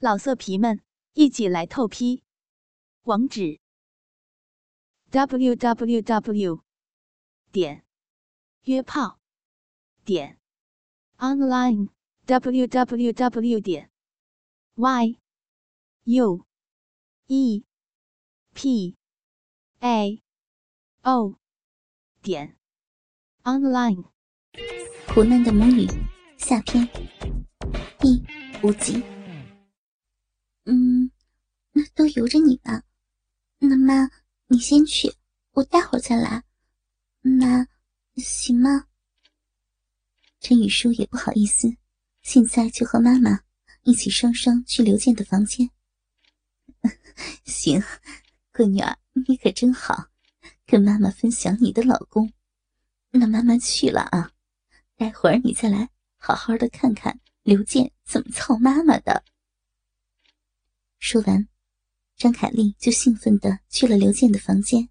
老色皮们，一起来透批！网址：w w w 点约炮点 online w w w 点 y u e p a o 点 online。苦难的母女下篇第五集。嗯，那都由着你吧。那妈，你先去，我待会儿再来。那行吗？陈雨舒也不好意思，现在就和妈妈一起双双去刘健的房间。行，闺女儿，你可真好，跟妈妈分享你的老公。那妈妈去了啊，待会儿你再来好好的看看刘健怎么操妈妈的。说完，张凯丽就兴奋的去了刘健的房间。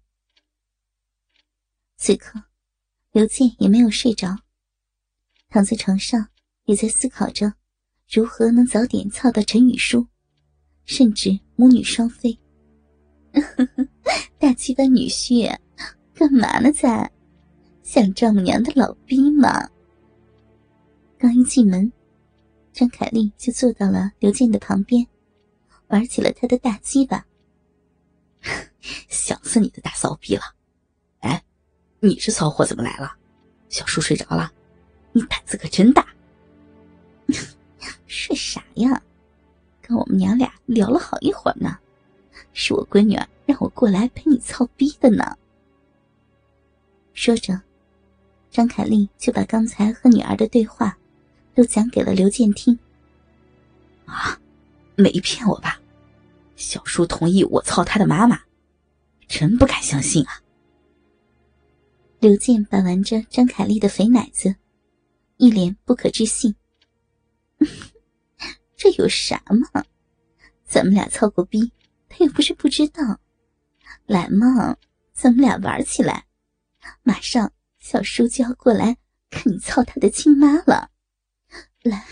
此刻，刘健也没有睡着，躺在床上，也在思考着如何能早点操到陈雨舒，甚至母女双飞。大鸡巴女婿，干嘛呢？在想丈母娘的老逼吗？刚一进门，张凯丽就坐到了刘健的旁边。玩起了他的大鸡巴，想死你的大骚逼了！哎，你这骚货怎么来了？小叔睡着了，你胆子可真大！睡啥呀？跟我们娘俩聊了好一会儿呢，是我闺女儿让我过来陪你操逼的呢。说着，张凯丽就把刚才和女儿的对话都讲给了刘健听。啊！没骗我吧？小叔同意我操他的妈妈，真不敢相信啊！刘健把玩着张凯丽的肥奶子，一脸不可置信。这有啥嘛？咱们俩操过逼，他又不是不知道。来嘛，咱们俩玩起来！马上小叔就要过来看你操他的亲妈了。来。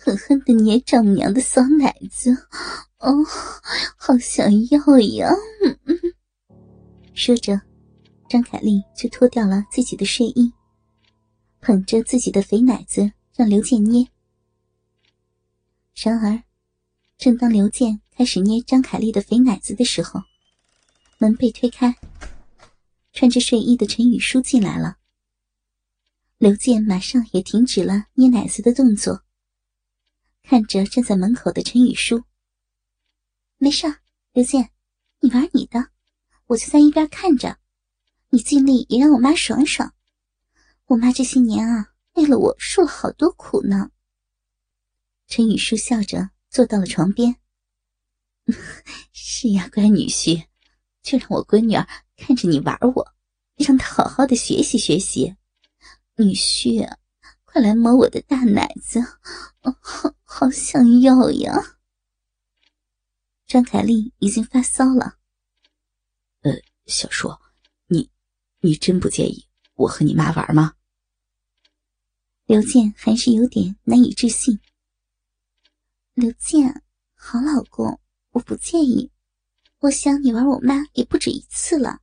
狠狠的捏丈母娘的骚奶子，哦，好想要呀！说着，张凯丽就脱掉了自己的睡衣，捧着自己的肥奶子让刘健捏。然而，正当刘健开始捏张凯丽的肥奶子的时候，门被推开，穿着睡衣的陈雨舒进来了。刘健马上也停止了捏奶子的动作。看着站在门口的陈雨舒，没事，刘健，你玩你的，我就在一边看着。你尽力也让我妈爽爽。我妈这些年啊，为了我受了好多苦呢。陈雨舒笑着坐到了床边。是呀，乖女婿，就让我闺女儿看着你玩我，让她好好的学习学习。女婿。快来摸我的大奶子，好好想要呀！张凯丽已经发骚了。呃，小叔，你你真不介意我和你妈玩吗？刘健还是有点难以置信。刘健，好老公，我不介意。我想你玩我妈也不止一次了。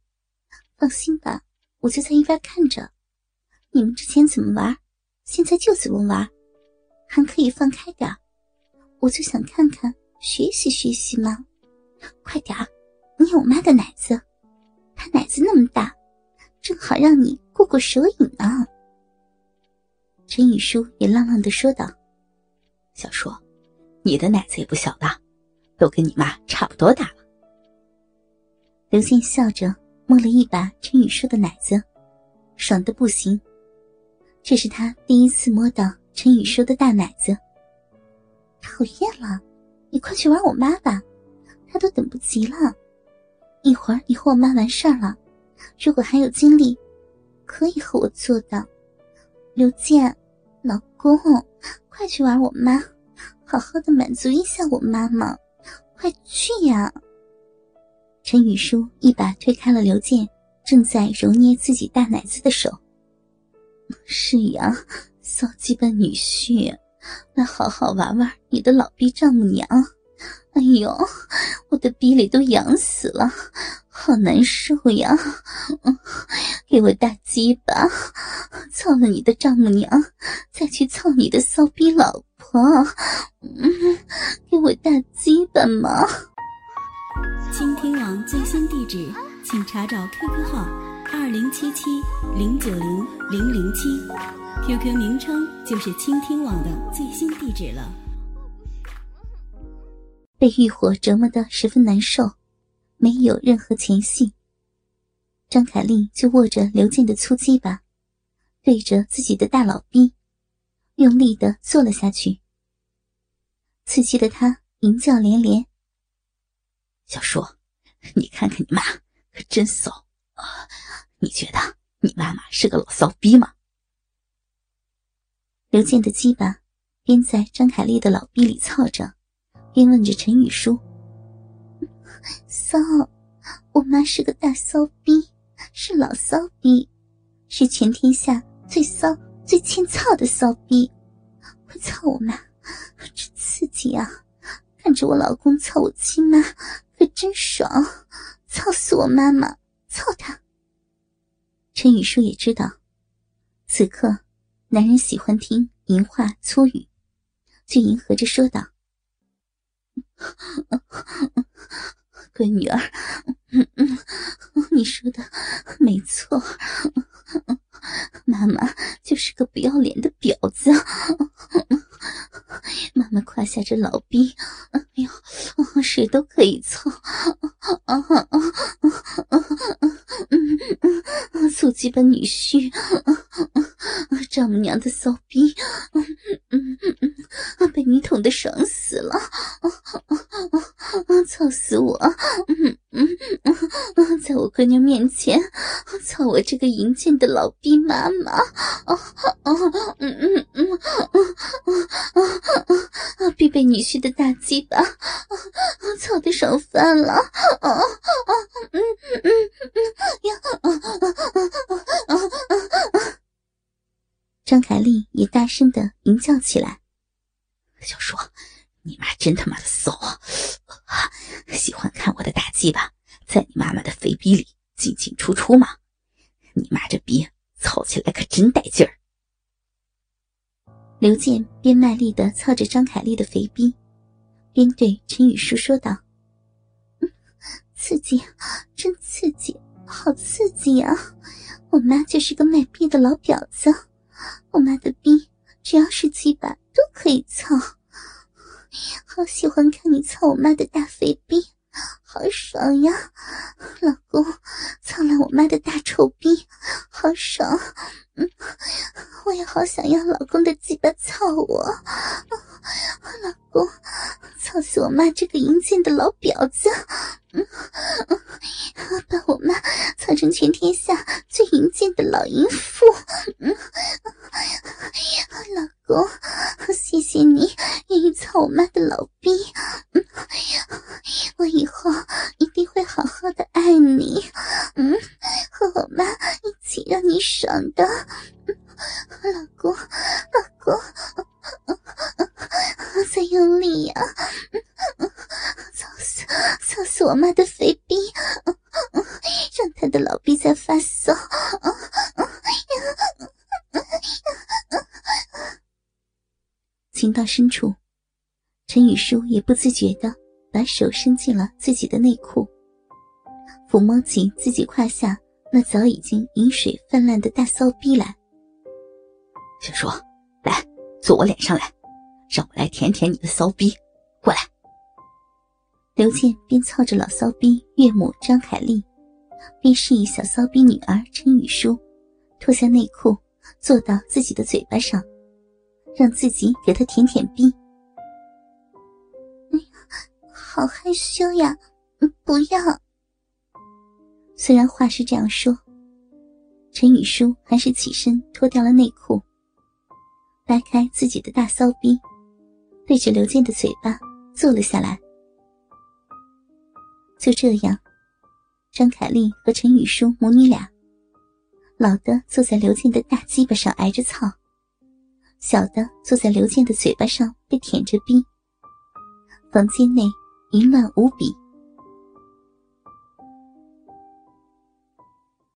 放心吧，我就在一边看着。你们之前怎么玩？现在就怎么玩，还可以放开点我就想看看，学习学习嘛。快点儿，捏我妈的奶子，她奶子那么大，正好让你过过手瘾呢。陈雨舒也浪浪的说道：“小叔，你的奶子也不小了，都跟你妈差不多大了。”刘健笑着摸了一把陈雨舒的奶子，爽的不行。这是他第一次摸到陈雨舒的大奶子。讨厌了，你快去玩我妈吧，她都等不及了。一会儿你和我妈完事儿了，如果还有精力，可以和我做的。刘健，老公，快去玩我妈，好好的满足一下我妈妈，快去呀！陈雨舒一把推开了刘健正在揉捏自己大奶子的手。是呀，骚鸡巴女婿，来好好玩玩你的老逼丈母娘，哎呦，我的逼里都痒死了，好难受呀！给我大鸡巴，操了你的丈母娘，再去操你的骚逼老婆。嗯，给我大鸡巴嘛！倾听网最新地址，请查找 QQ 号二零七七零九零零零七，QQ 名称就是倾听网的最新地址了。被欲火折磨得十分难受，没有任何前戏。张凯丽就握着刘健的粗鸡巴，对着自己的大老逼，用力的坐了下去。刺激的他淫叫连连：“小叔，你看看你妈，可真骚啊！你觉得你妈妈是个老骚逼吗？”刘健的鸡巴边在张凯丽的老逼里操着。边问着陈雨舒：“骚，我妈是个大骚逼，是老骚逼，是全天下最骚、最欠操的骚逼。快操我妈，真刺激啊！看着我老公操我亲妈，可真爽！操死我妈妈，操他！”陈雨舒也知道，此刻男人喜欢听淫话粗语，就迎合着说道。闺女儿，你说的没错，妈妈就是个不要脸的婊子。妈妈胯下这老逼，哎呦，谁都可以做。啊啊啊啊啊！粗鸡巴女婿，丈母娘的骚逼，嗯嗯嗯，被你捅的爽死了。操死我！嗯嗯嗯，在我闺女面前，操我这个淫贱的老逼妈妈！啊啊嗯嗯嗯啊啊啊！必被女婿的大鸡巴操的爽翻了！啊啊嗯嗯嗯呀啊啊啊啊啊！张凯丽也大声的淫叫起来：“小叔，你妈真他妈的骚啊！”喜欢看我的大鸡巴在你妈妈的肥逼里进进出出吗？你妈这逼操起来可真带劲儿！刘健边卖力的操着张凯丽的肥逼，边对陈雨舒说道：“刺激，真刺激，好刺激啊！我妈就是个卖逼的老婊子，我妈的逼只要是鸡巴都可以操。”好喜欢看你操我妈的大肥逼，好爽呀！老公，操了我妈的大臭逼，好爽！嗯，我也好想要老公的鸡巴操我。老公，操死我妈这个淫贱的老婊子！嗯，把我妈操成全天下最淫贱的老淫妇！嗯，老公，谢谢你愿意操我妈的老逼。嗯，我以后一定会好好的爱你。嗯，和我妈一起让你爽的。老公，老公。再用力呀！嗯操死，操死我妈的肥逼！让他的老逼在发骚！情到深处，陈雨舒也不自觉的把手伸进了自己的内裤，抚摸起自己胯下那早已经饮水泛滥的大骚逼来。小叔，来，坐我脸上来。让我来舔舔你的骚逼，过来。刘健边操着老骚逼岳母张凯丽，边示意小骚逼女儿陈雨舒脱下内裤，坐到自己的嘴巴上，让自己给他舔舔逼。哎呀，好害羞呀！不要。虽然话是这样说，陈雨舒还是起身脱掉了内裤，掰开自己的大骚逼。对着刘健的嘴巴坐了下来。就这样，张凯丽和陈雨舒母女俩，老的坐在刘健的大鸡巴上挨着操，小的坐在刘健的嘴巴上被舔着逼，房间内淫乱无比。